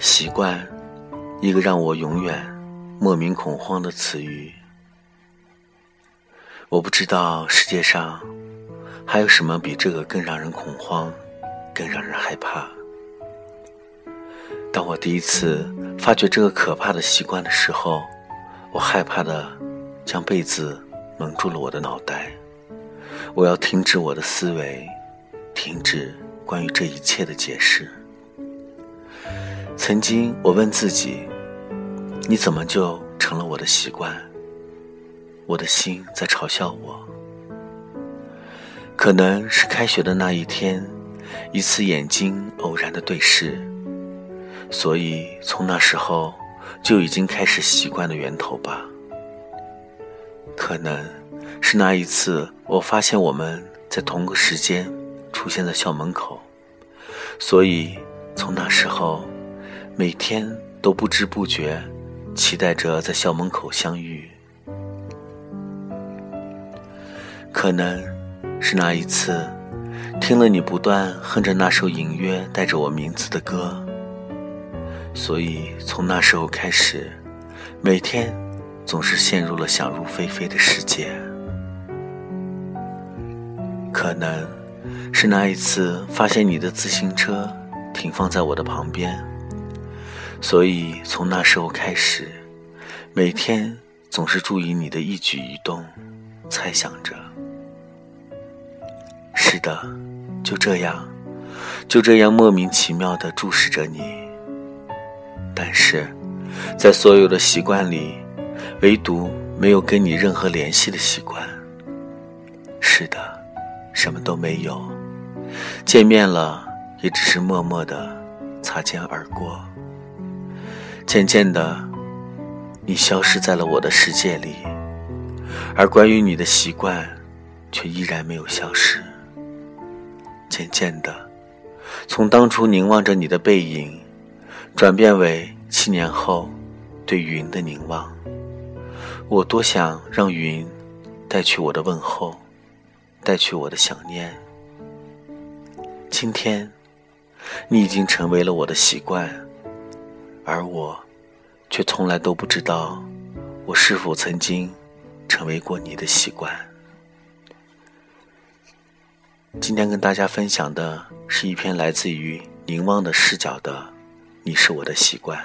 习惯，一个让我永远莫名恐慌的词语。我不知道世界上还有什么比这个更让人恐慌、更让人害怕。当我第一次发觉这个可怕的习惯的时候，我害怕的将被子蒙住了我的脑袋。我要停止我的思维，停止关于这一切的解释。曾经，我问自己：“你怎么就成了我的习惯？”我的心在嘲笑我。可能是开学的那一天，一次眼睛偶然的对视，所以从那时候就已经开始习惯的源头吧。可能是那一次，我发现我们在同个时间出现在校门口，所以从那时候。每天都不知不觉期待着在校门口相遇，可能是那一次听了你不断哼着那首隐约带着我名字的歌，所以从那时候开始，每天总是陷入了想入非非的世界。可能是那一次发现你的自行车停放在我的旁边。所以，从那时候开始，每天总是注意你的一举一动，猜想着。是的，就这样，就这样莫名其妙的注视着你。但是，在所有的习惯里，唯独没有跟你任何联系的习惯。是的，什么都没有，见面了也只是默默的擦肩而过。渐渐的，你消失在了我的世界里，而关于你的习惯，却依然没有消失。渐渐的，从当初凝望着你的背影，转变为七年后对云的凝望。我多想让云带去我的问候，带去我的想念。今天，你已经成为了我的习惯。而我，却从来都不知道，我是否曾经成为过你的习惯。今天跟大家分享的是一篇来自于凝望的视角的《你是我的习惯》。